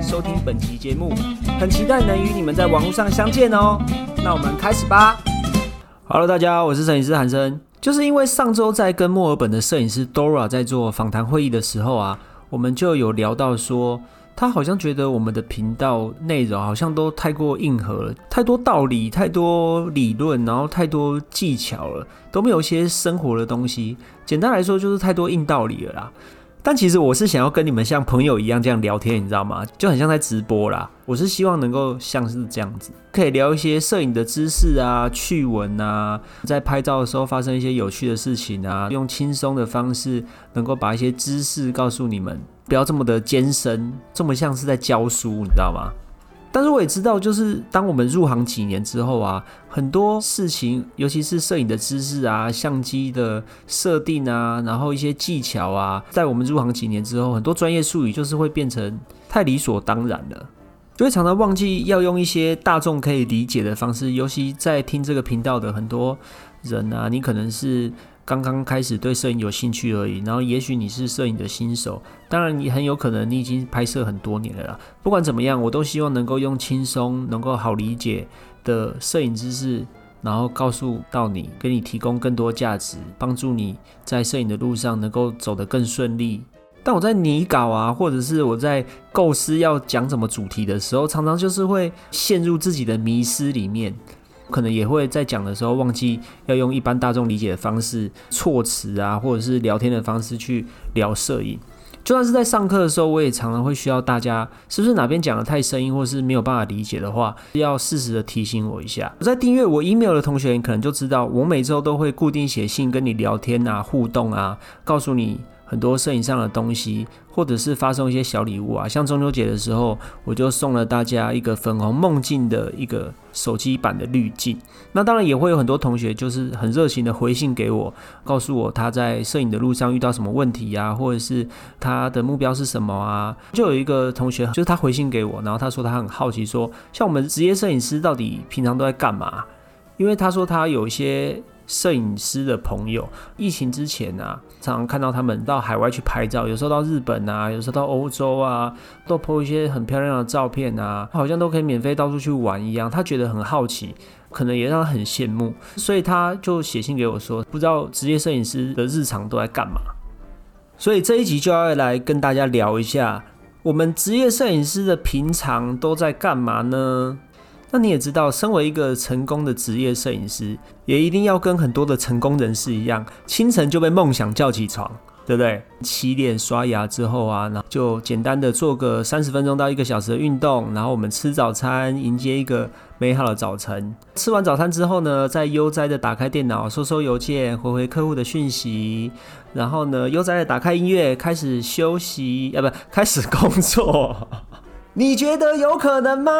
收听本期节目，很期待能与你们在网络上相见哦。那我们开始吧。Hello，大家好，我是摄影师韩生。就是因为上周在跟墨尔本的摄影师 Dora 在做访谈会议的时候啊，我们就有聊到说，他好像觉得我们的频道内容好像都太过硬核了，太多道理，太多理论，然后太多技巧了，都没有一些生活的东西。简单来说，就是太多硬道理了啦。但其实我是想要跟你们像朋友一样这样聊天，你知道吗？就很像在直播啦。我是希望能够像是这样子，可以聊一些摄影的知识啊、趣闻啊，在拍照的时候发生一些有趣的事情啊，用轻松的方式能够把一些知识告诉你们，不要这么的艰深，这么像是在教书，你知道吗？但是我也知道，就是当我们入行几年之后啊，很多事情，尤其是摄影的知识啊、相机的设定啊，然后一些技巧啊，在我们入行几年之后，很多专业术语就是会变成太理所当然了，就会常常忘记要用一些大众可以理解的方式。尤其在听这个频道的很多人啊，你可能是。刚刚开始对摄影有兴趣而已，然后也许你是摄影的新手，当然你很有可能你已经拍摄很多年了啦。不管怎么样，我都希望能够用轻松、能够好理解的摄影知识，然后告诉到你，给你提供更多价值，帮助你在摄影的路上能够走得更顺利。但我在拟稿啊，或者是我在构思要讲什么主题的时候，常常就是会陷入自己的迷失里面。可能也会在讲的时候忘记要用一般大众理解的方式措辞啊，或者是聊天的方式去聊摄影。就算是在上课的时候，我也常常会需要大家，是不是哪边讲的太生硬，或是没有办法理解的话，要适时的提醒我一下。在订阅我 email 的同学，可能就知道我每周都会固定写信跟你聊天啊，互动啊，告诉你。很多摄影上的东西，或者是发送一些小礼物啊，像中秋节的时候，我就送了大家一个粉红梦境的一个手机版的滤镜。那当然也会有很多同学就是很热情的回信给我，告诉我他在摄影的路上遇到什么问题呀，或者是他的目标是什么啊。就有一个同学，就是他回信给我，然后他说他很好奇，说像我们职业摄影师到底平常都在干嘛？因为他说他有一些。摄影师的朋友，疫情之前啊，常常看到他们到海外去拍照，有时候到日本啊，有时候到欧洲啊，都拍一些很漂亮的照片啊，好像都可以免费到处去玩一样。他觉得很好奇，可能也让他很羡慕，所以他就写信给我说，不知道职业摄影师的日常都在干嘛。所以这一集就要来跟大家聊一下，我们职业摄影师的平常都在干嘛呢？那你也知道，身为一个成功的职业摄影师，也一定要跟很多的成功人士一样，清晨就被梦想叫起床，对不对？洗脸刷牙之后啊，然后就简单的做个三十分钟到一个小时的运动，然后我们吃早餐，迎接一个美好的早晨。吃完早餐之后呢，再悠哉的打开电脑，收收邮件，回回客户的讯息，然后呢，悠哉的打开音乐，开始休息，啊，不，开始工作。你觉得有可能吗？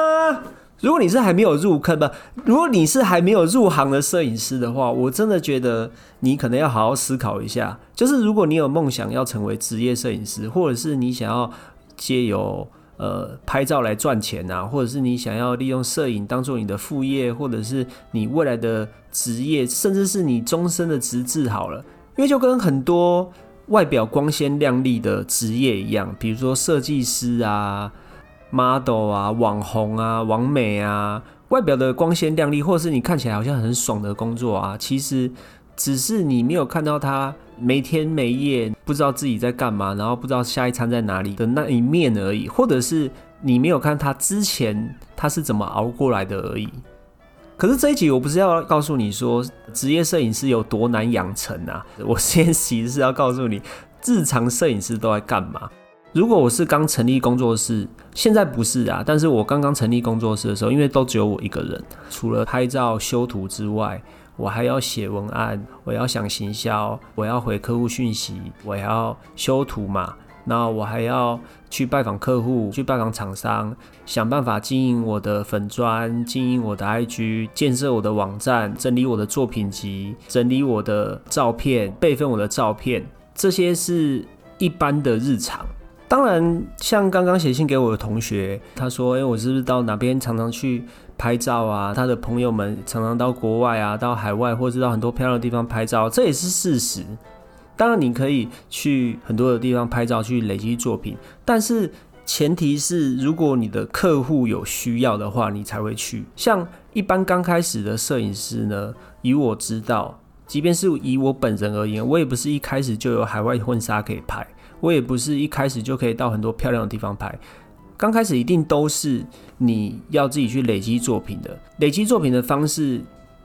如果你是还没有入坑不，如果你是还没有入行的摄影师的话，我真的觉得你可能要好好思考一下。就是如果你有梦想要成为职业摄影师，或者是你想要借由呃拍照来赚钱啊，或者是你想要利用摄影当做你的副业，或者是你未来的职业，甚至是你终身的职志好了。因为就跟很多外表光鲜亮丽的职业一样，比如说设计师啊。Model 啊，网红啊，网美啊，外表的光鲜亮丽，或者是你看起来好像很爽的工作啊，其实只是你没有看到他没天没夜，不知道自己在干嘛，然后不知道下一餐在哪里的那一面而已，或者是你没有看他之前他是怎么熬过来的而已。可是这一集我不是要告诉你说职业摄影师有多难养成啊，我先其实是要告诉你日常摄影师都在干嘛。如果我是刚成立工作室，现在不是啊。但是我刚刚成立工作室的时候，因为都只有我一个人，除了拍照修图之外，我还要写文案，我要想行销，我要回客户讯息，我要修图嘛。那我还要去拜访客户，去拜访厂商，想办法经营我的粉砖，经营我的 IG，建设我的网站，整理我的作品集，整理我的照片，备份我的照片，这些是一般的日常。当然，像刚刚写信给我的同学，他说：“哎，我是不是到哪边常常去拍照啊？他的朋友们常常到国外啊，到海外，或者到很多漂亮的地方拍照，这也是事实。当然，你可以去很多的地方拍照，去累积作品，但是前提是，如果你的客户有需要的话，你才会去。像一般刚开始的摄影师呢，以我知道，即便是以我本人而言，我也不是一开始就有海外婚纱可以拍。”我也不是一开始就可以到很多漂亮的地方拍，刚开始一定都是你要自己去累积作品的。累积作品的方式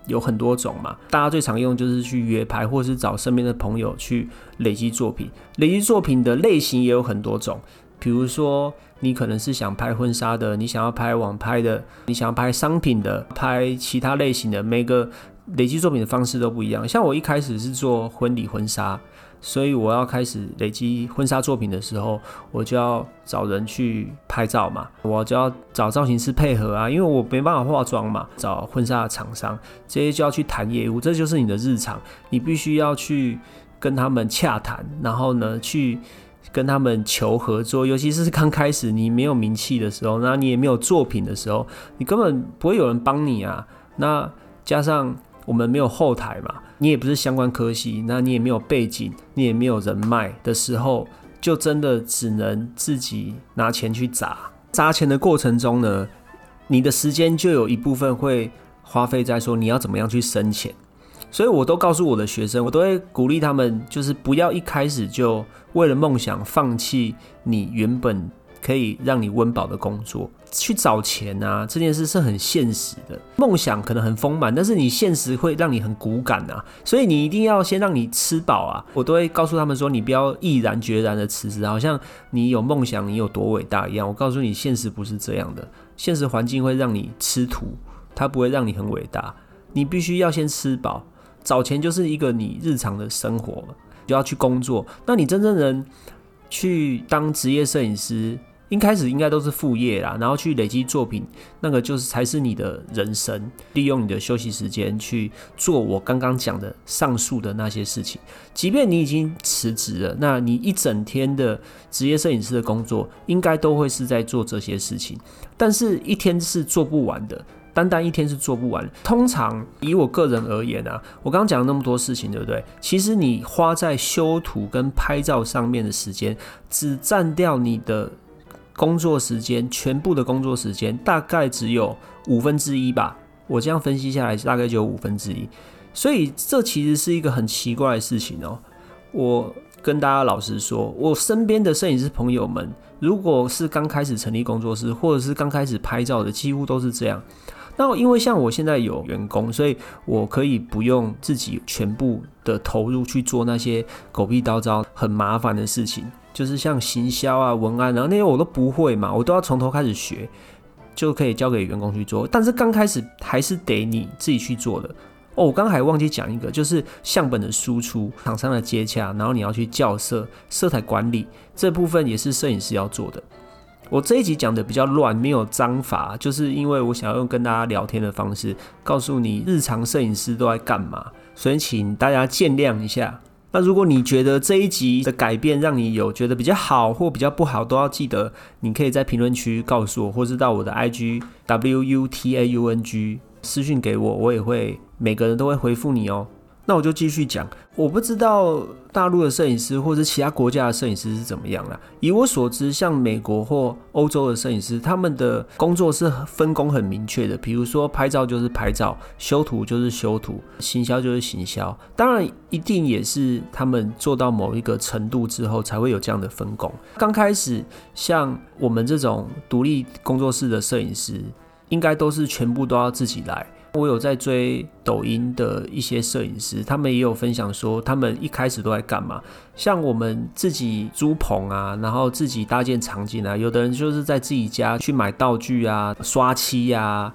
有很多种嘛，大家最常用就是去约拍，或是找身边的朋友去累积作品。累积作品的类型也有很多种，比如说你可能是想拍婚纱的，你想要拍网拍的，你想要拍商品的，拍其他类型的，每个累积作品的方式都不一样。像我一开始是做婚礼婚纱。所以我要开始累积婚纱作品的时候，我就要找人去拍照嘛，我就要找造型师配合啊，因为我没办法化妆嘛，找婚纱厂商，这些就要去谈业务，这就是你的日常，你必须要去跟他们洽谈，然后呢，去跟他们求合作，尤其是刚开始你没有名气的时候，那你也没有作品的时候，你根本不会有人帮你啊，那加上。我们没有后台嘛，你也不是相关科系，那你也没有背景，你也没有人脉的时候，就真的只能自己拿钱去砸。砸钱的过程中呢，你的时间就有一部分会花费在说你要怎么样去生钱。所以我都告诉我的学生，我都会鼓励他们，就是不要一开始就为了梦想放弃你原本。可以让你温饱的工作，去找钱啊，这件事是很现实的。梦想可能很丰满，但是你现实会让你很骨感啊，所以你一定要先让你吃饱啊。我都会告诉他们说，你不要毅然决然的辞职，好像你有梦想，你有多伟大一样。我告诉你，现实不是这样的，现实环境会让你吃土，它不会让你很伟大。你必须要先吃饱，找钱就是一个你日常的生活，就要去工作。那你真正能去当职业摄影师？一开始应该都是副业啦，然后去累积作品，那个就是才是你的人生。利用你的休息时间去做我刚刚讲的上述的那些事情。即便你已经辞职了，那你一整天的职业摄影师的工作，应该都会是在做这些事情。但是一天是做不完的，单单一天是做不完。通常以我个人而言啊，我刚刚讲了那么多事情，对不对？其实你花在修图跟拍照上面的时间，只占掉你的。工作时间全部的工作时间大概只有五分之一吧，我这样分析下来大概就有五分之一，所以这其实是一个很奇怪的事情哦。我跟大家老实说，我身边的摄影师朋友们，如果是刚开始成立工作室或者是刚开始拍照的，几乎都是这样。那因为像我现在有员工，所以我可以不用自己全部的投入去做那些狗屁叨叨很麻烦的事情。就是像行销啊、文案，然后那些我都不会嘛，我都要从头开始学，就可以交给员工去做。但是刚开始还是得你自己去做的哦。我刚刚还忘记讲一个，就是相本的输出、厂商的接洽，然后你要去校色、色彩管理这部分也是摄影师要做的。我这一集讲的比较乱，没有章法，就是因为我想要用跟大家聊天的方式，告诉你日常摄影师都在干嘛，所以请大家见谅一下。那如果你觉得这一集的改变让你有觉得比较好或比较不好，都要记得，你可以在评论区告诉我，或是到我的 IG W U T A U N G 私讯给我，我也会每个人都会回复你哦。那我就继续讲，我不知道大陆的摄影师或者其他国家的摄影师是怎么样了。以我所知，像美国或欧洲的摄影师，他们的工作是分工很明确的。比如说拍照就是拍照，修图就是修图，行销就是行销。当然，一定也是他们做到某一个程度之后，才会有这样的分工。刚开始，像我们这种独立工作室的摄影师，应该都是全部都要自己来。我有在追抖音的一些摄影师，他们也有分享说，他们一开始都在干嘛？像我们自己租棚啊，然后自己搭建场景啊，有的人就是在自己家去买道具啊、刷漆啊，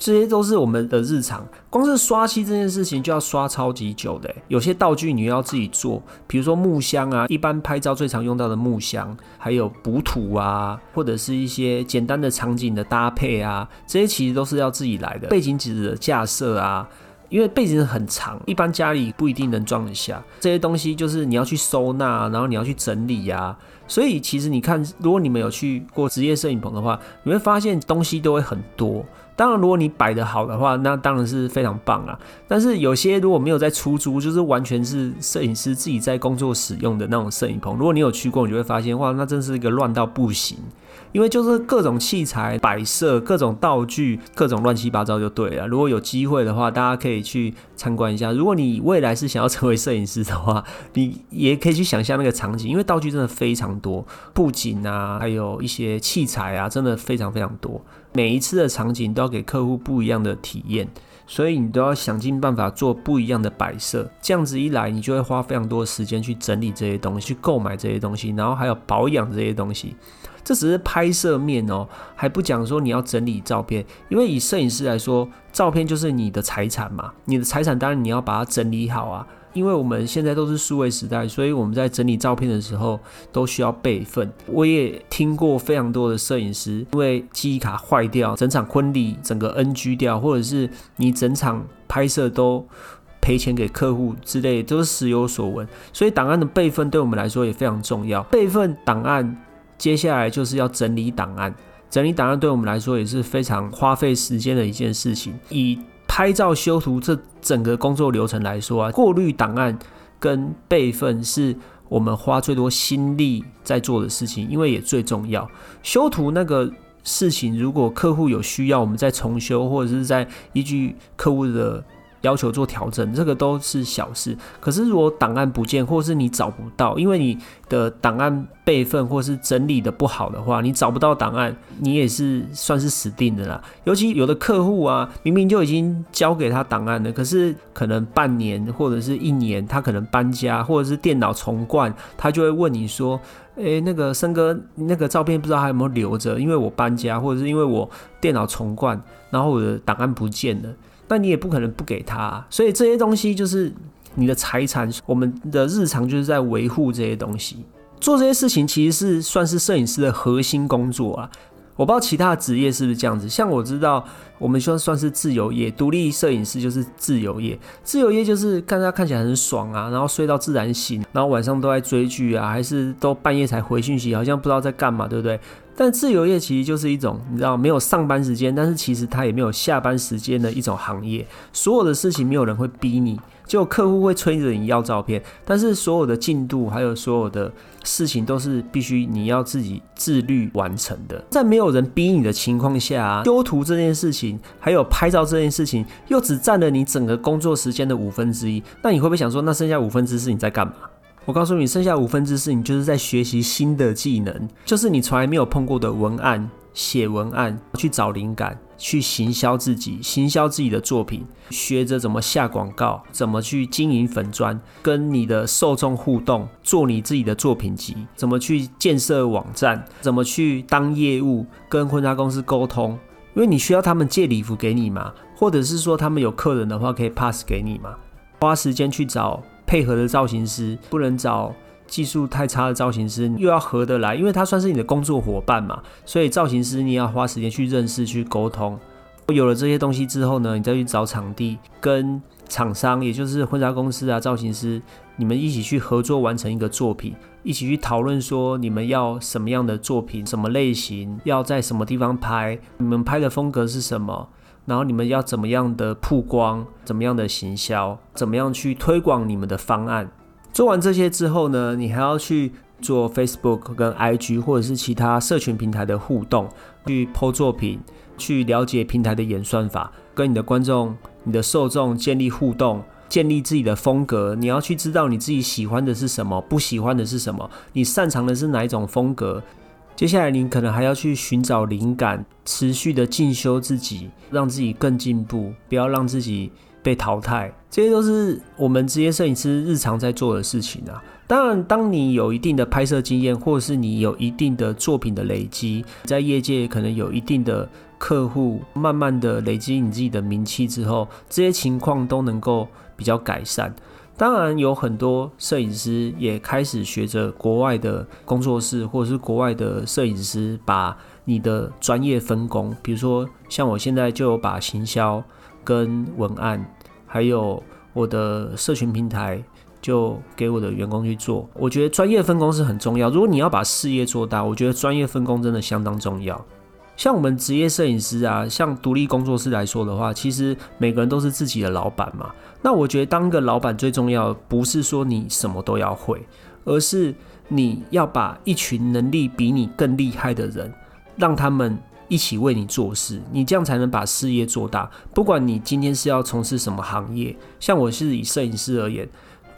这些都是我们的日常。光是刷漆这件事情就要刷超级久的，有些道具你要自己做，比如说木箱啊，一般拍照最常用到的木箱，还有补土啊，或者是一些简单的场景的搭配啊，这些其实都是要自己来的。背景纸的架设啊。因为背景很长，一般家里不一定能装得下这些东西，就是你要去收纳，然后你要去整理呀。所以其实你看，如果你们有去过职业摄影棚的话，你会发现东西都会很多。当然，如果你摆得好的话，那当然是非常棒啊。但是有些如果没有在出租，就是完全是摄影师自己在工作使用的那种摄影棚，如果你有去过，你就会发现，哇，那真是一个乱到不行。因为就是各种器材摆设、各种道具、各种乱七八糟就对了。如果有机会的话，大家可以去参观一下。如果你未来是想要成为摄影师的话，你也可以去想象那个场景，因为道具真的非常多，布景啊，还有一些器材啊，真的非常非常多。每一次的场景都要给客户不一样的体验，所以你都要想尽办法做不一样的摆设。这样子一来，你就会花非常多的时间去整理这些东西，去购买这些东西，然后还有保养这些东西。这只是拍摄面哦，还不讲说你要整理照片，因为以摄影师来说，照片就是你的财产嘛，你的财产当然你要把它整理好啊。因为我们现在都是数位时代，所以我们在整理照片的时候都需要备份。我也听过非常多的摄影师，因为记忆卡坏掉，整场婚礼整个 NG 掉，或者是你整场拍摄都赔钱给客户之类，都是时有所闻。所以档案的备份对我们来说也非常重要。备份档案。接下来就是要整理档案，整理档案对我们来说也是非常花费时间的一件事情。以拍照修图这整个工作流程来说啊，过滤档案跟备份是我们花最多心力在做的事情，因为也最重要。修图那个事情，如果客户有需要，我们再重修，或者是在依据客户的。要求做调整，这个都是小事。可是如果档案不见，或是你找不到，因为你的档案备份或是整理的不好的话，你找不到档案，你也是算是死定的啦。尤其有的客户啊，明明就已经交给他档案了，可是可能半年或者是一年，他可能搬家或者是电脑重灌，他就会问你说：“诶，那个森哥，那个照片不知道还有没有留着？因为我搬家，或者是因为我电脑重灌，然后我的档案不见了。”那你也不可能不给他，啊所以这些东西就是你的财产。我们的日常就是在维护这些东西，做这些事情其实是算是摄影师的核心工作啊。我不知道其他职业是不是这样子，像我知道我们算算是自由业，独立摄影师就是自由业。自由业就是看他看起来很爽啊，然后睡到自然醒，然后晚上都在追剧啊，还是都半夜才回讯息，好像不知道在干嘛，对不对？但自由业其实就是一种你知道没有上班时间，但是其实它也没有下班时间的一种行业。所有的事情没有人会逼你，就客户会催着你要照片，但是所有的进度还有所有的事情都是必须你要自己自律完成的。在没有人逼你的情况下，啊修图这件事情还有拍照这件事情又只占了你整个工作时间的五分之一，那你会不会想说，那剩下五分之四你在干嘛？我告诉你，剩下五分之四，你就是在学习新的技能，就是你从来没有碰过的文案，写文案，去找灵感，去行销自己，行销自己的作品，学着怎么下广告，怎么去经营粉砖，跟你的受众互动，做你自己的作品集，怎么去建设网站，怎么去当业务，跟婚纱公司沟通，因为你需要他们借礼服给你嘛，或者是说他们有客人的话可以 pass 给你嘛，花时间去找。配合的造型师不能找技术太差的造型师，又要合得来，因为他算是你的工作伙伴嘛。所以造型师你也要花时间去认识、去沟通。有了这些东西之后呢，你再去找场地，跟厂商，也就是婚纱公司啊、造型师，你们一起去合作完成一个作品，一起去讨论说你们要什么样的作品、什么类型，要在什么地方拍，你们拍的风格是什么。然后你们要怎么样的曝光，怎么样的行销，怎么样去推广你们的方案？做完这些之后呢，你还要去做 Facebook 跟 IG 或者是其他社群平台的互动，去 PO 作品，去了解平台的演算法，跟你的观众、你的受众建立互动，建立自己的风格。你要去知道你自己喜欢的是什么，不喜欢的是什么，你擅长的是哪一种风格。接下来，您可能还要去寻找灵感，持续的进修自己，让自己更进步，不要让自己被淘汰。这些都是我们职业摄影师日常在做的事情啊。当然，当你有一定的拍摄经验，或者是你有一定的作品的累积，在业界可能有一定的客户，慢慢的累积你自己的名气之后，这些情况都能够比较改善。当然，有很多摄影师也开始学着国外的工作室，或者是国外的摄影师，把你的专业分工，比如说像我现在就有把行销跟文案，还有我的社群平台。就给我的员工去做，我觉得专业分工是很重要。如果你要把事业做大，我觉得专业分工真的相当重要。像我们职业摄影师啊，像独立工作室来说的话，其实每个人都是自己的老板嘛。那我觉得当一个老板最重要，不是说你什么都要会，而是你要把一群能力比你更厉害的人，让他们一起为你做事，你这样才能把事业做大。不管你今天是要从事什么行业，像我是以摄影师而言。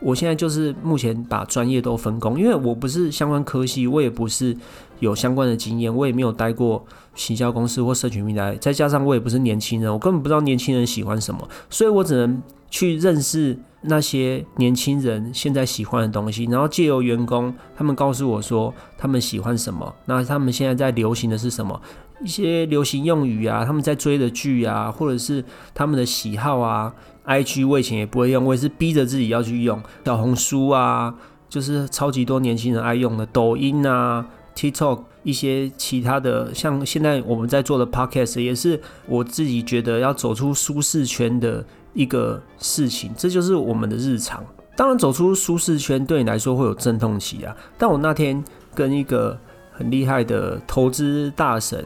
我现在就是目前把专业都分工，因为我不是相关科系，我也不是有相关的经验，我也没有待过行销公司或社群平台，再加上我也不是年轻人，我根本不知道年轻人喜欢什么，所以我只能去认识那些年轻人现在喜欢的东西，然后借由员工他们告诉我说他们喜欢什么，那他们现在在流行的是什么，一些流行用语啊，他们在追的剧啊，或者是他们的喜好啊。I G 我以前也不会用，我也是逼着自己要去用小红书啊，就是超级多年轻人爱用的抖音啊、TikTok 一些其他的，像现在我们在做的 Podcast 也是我自己觉得要走出舒适圈的一个事情，这就是我们的日常。当然，走出舒适圈对你来说会有阵痛期啊。但我那天跟一个很厉害的投资大神。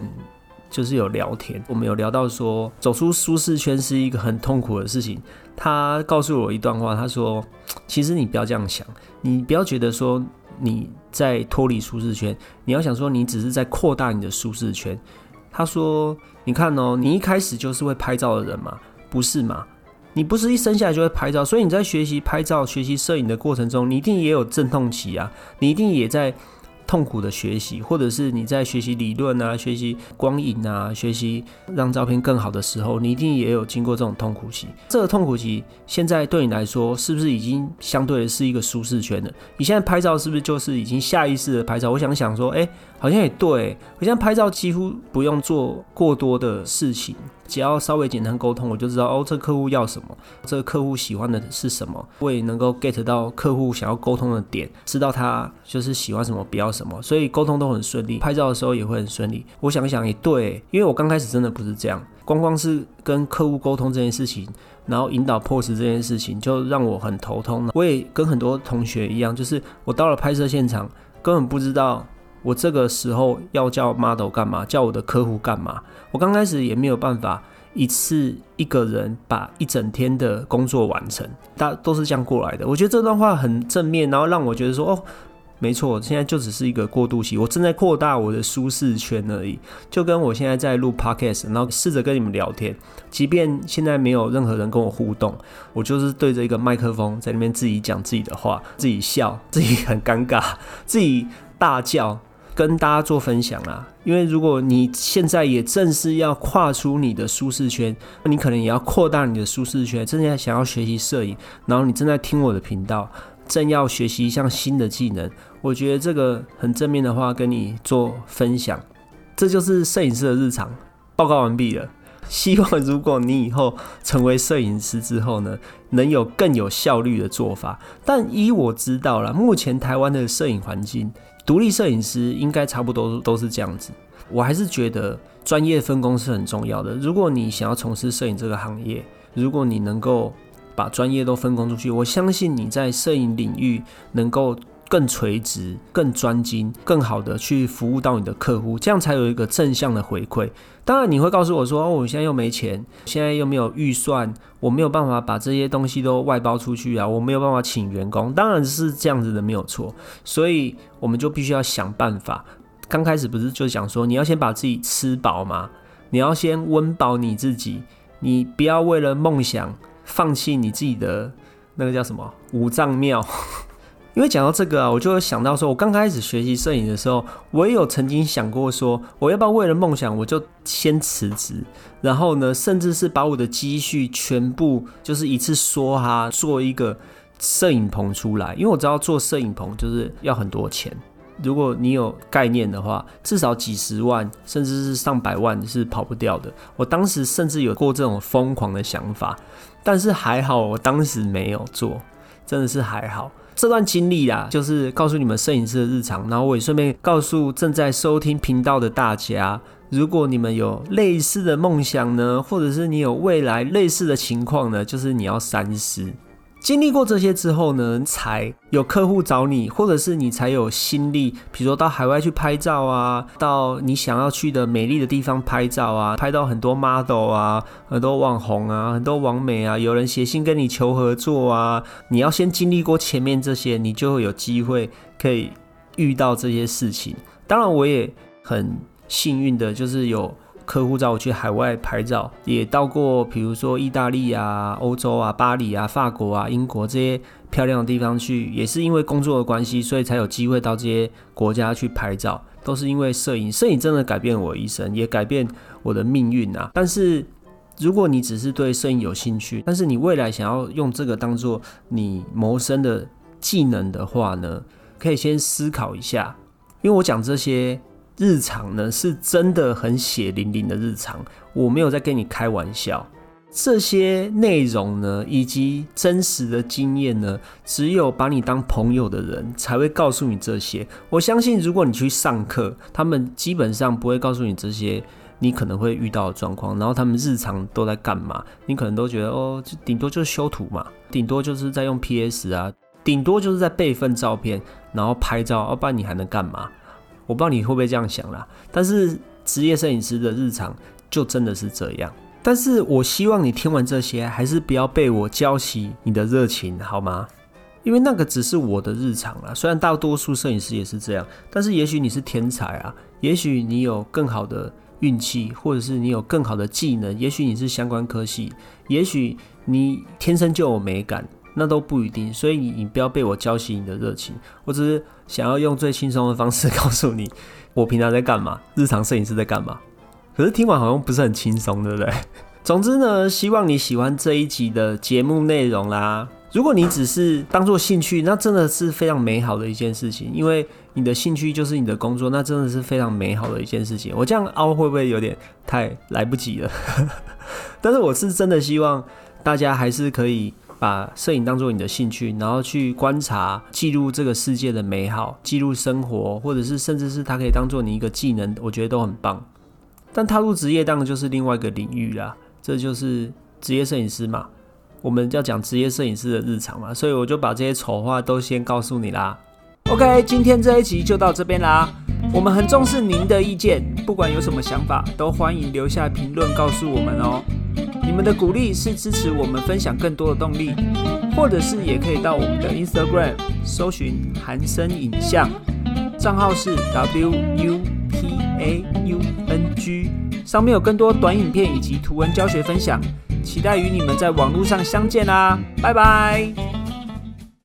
就是有聊天，我们有聊到说走出舒适圈是一个很痛苦的事情。他告诉我一段话，他说：“其实你不要这样想，你不要觉得说你在脱离舒适圈，你要想说你只是在扩大你的舒适圈。”他说：“你看哦，你一开始就是会拍照的人嘛，不是嘛？你不是一生下来就会拍照，所以你在学习拍照、学习摄影的过程中，你一定也有阵痛期啊，你一定也在。”痛苦的学习，或者是你在学习理论啊、学习光影啊、学习让照片更好的时候，你一定也有经过这种痛苦期。这个痛苦期现在对你来说，是不是已经相对的是一个舒适圈了？你现在拍照是不是就是已经下意识的拍照？我想想说，哎，好像也对。我现在拍照几乎不用做过多的事情。只要稍微简单沟通，我就知道哦，这客户要什么，这个客户喜欢的是什么，我也能够 get 到客户想要沟通的点，知道他就是喜欢什么，不要什么，所以沟通都很顺利，拍照的时候也会很顺利。我想想也对，因为我刚开始真的不是这样，光光是跟客户沟通这件事情，然后引导 pose 这件事情，就让我很头痛了。我也跟很多同学一样，就是我到了拍摄现场，根本不知道。我这个时候要叫 model 干嘛？叫我的客户干嘛？我刚开始也没有办法一次一个人把一整天的工作完成，大都是这样过来的。我觉得这段话很正面，然后让我觉得说，哦，没错，现在就只是一个过渡期，我正在扩大我的舒适圈而已。就跟我现在在录 podcast，然后试着跟你们聊天，即便现在没有任何人跟我互动，我就是对着一个麦克风在那边自己讲自己的话，自己笑，自己很尴尬，自己大叫。跟大家做分享啊，因为如果你现在也正是要跨出你的舒适圈，你可能也要扩大你的舒适圈。正在想要学习摄影，然后你正在听我的频道，正要学习一项新的技能，我觉得这个很正面的话跟你做分享。这就是摄影师的日常。报告完毕了。希望如果你以后成为摄影师之后呢，能有更有效率的做法。但依我知道了，目前台湾的摄影环境。独立摄影师应该差不多都是这样子，我还是觉得专业分工是很重要的。如果你想要从事摄影这个行业，如果你能够把专业都分工出去，我相信你在摄影领域能够。更垂直、更专精、更好的去服务到你的客户，这样才有一个正向的回馈。当然，你会告诉我说：“哦，我现在又没钱，现在又没有预算，我没有办法把这些东西都外包出去啊，我没有办法请员工。”当然是这样子的，没有错。所以，我们就必须要想办法。刚开始不是就讲说，你要先把自己吃饱吗？你要先温饱你自己，你不要为了梦想放弃你自己的那个叫什么五脏庙。因为讲到这个啊，我就会想到说，我刚开始学习摄影的时候，我也有曾经想过说，我要不要为了梦想，我就先辞职，然后呢，甚至是把我的积蓄全部就是一次说哈，做一个摄影棚出来。因为我知道做摄影棚就是要很多钱，如果你有概念的话，至少几十万甚至是上百万是跑不掉的。我当时甚至有过这种疯狂的想法，但是还好我当时没有做，真的是还好。这段经历啊，就是告诉你们摄影师的日常，然后我也顺便告诉正在收听频道的大家，如果你们有类似的梦想呢，或者是你有未来类似的情况呢，就是你要三思。经历过这些之后呢，才有客户找你，或者是你才有心力，比如说到海外去拍照啊，到你想要去的美丽的地方拍照啊，拍到很多 model 啊，很多网红啊，很多网美啊，有人写信跟你求合作啊，你要先经历过前面这些，你就会有机会可以遇到这些事情。当然，我也很幸运的，就是有。客户找我去海外拍照，也到过，比如说意大利啊、欧洲啊、巴黎啊、法国啊、英国这些漂亮的地方去，也是因为工作的关系，所以才有机会到这些国家去拍照。都是因为摄影，摄影真的改变我一生，也改变我的命运啊！但是如果你只是对摄影有兴趣，但是你未来想要用这个当做你谋生的技能的话呢，可以先思考一下，因为我讲这些。日常呢是真的很血淋淋的日常，我没有在跟你开玩笑。这些内容呢，以及真实的经验呢，只有把你当朋友的人才会告诉你这些。我相信，如果你去上课，他们基本上不会告诉你这些你可能会遇到的状况。然后他们日常都在干嘛？你可能都觉得哦，顶多就是修图嘛，顶多就是在用 PS 啊，顶多就是在备份照片，然后拍照，要不然你还能干嘛？我不知道你会不会这样想啦，但是职业摄影师的日常就真的是这样。但是我希望你听完这些，还是不要被我浇熄你的热情，好吗？因为那个只是我的日常啦。虽然大多数摄影师也是这样，但是也许你是天才啊，也许你有更好的运气，或者是你有更好的技能，也许你是相关科系，也许你天生就有美感。那都不一定，所以你你不要被我浇熄你的热情。我只是想要用最轻松的方式 告诉你，我平常在干嘛，日常摄影师在干嘛。可是听完好像不是很轻松，对不对？总之呢，希望你喜欢这一集的节目内容啦。如果你只是当做兴趣，那真的是非常美好的一件事情，因为你的兴趣就是你的工作，那真的是非常美好的一件事情。我这样凹会不会有点太来不及了？但是我是真的希望大家还是可以。把摄影当做你的兴趣，然后去观察、记录这个世界的美好，记录生活，或者是甚至是它可以当做你一个技能，我觉得都很棒。但踏入职业当然就是另外一个领域啦，这就是职业摄影师嘛。我们要讲职业摄影师的日常嘛，所以我就把这些丑话都先告诉你啦。OK，今天这一集就到这边啦。我们很重视您的意见，不管有什么想法，都欢迎留下评论告诉我们哦。们的鼓励是支持我们分享更多的动力，或者是也可以到我们的 Instagram 搜寻韩生影像，账号是 W U P A U N G，上面有更多短影片以及图文教学分享，期待与你们在网络上相见啦，拜拜。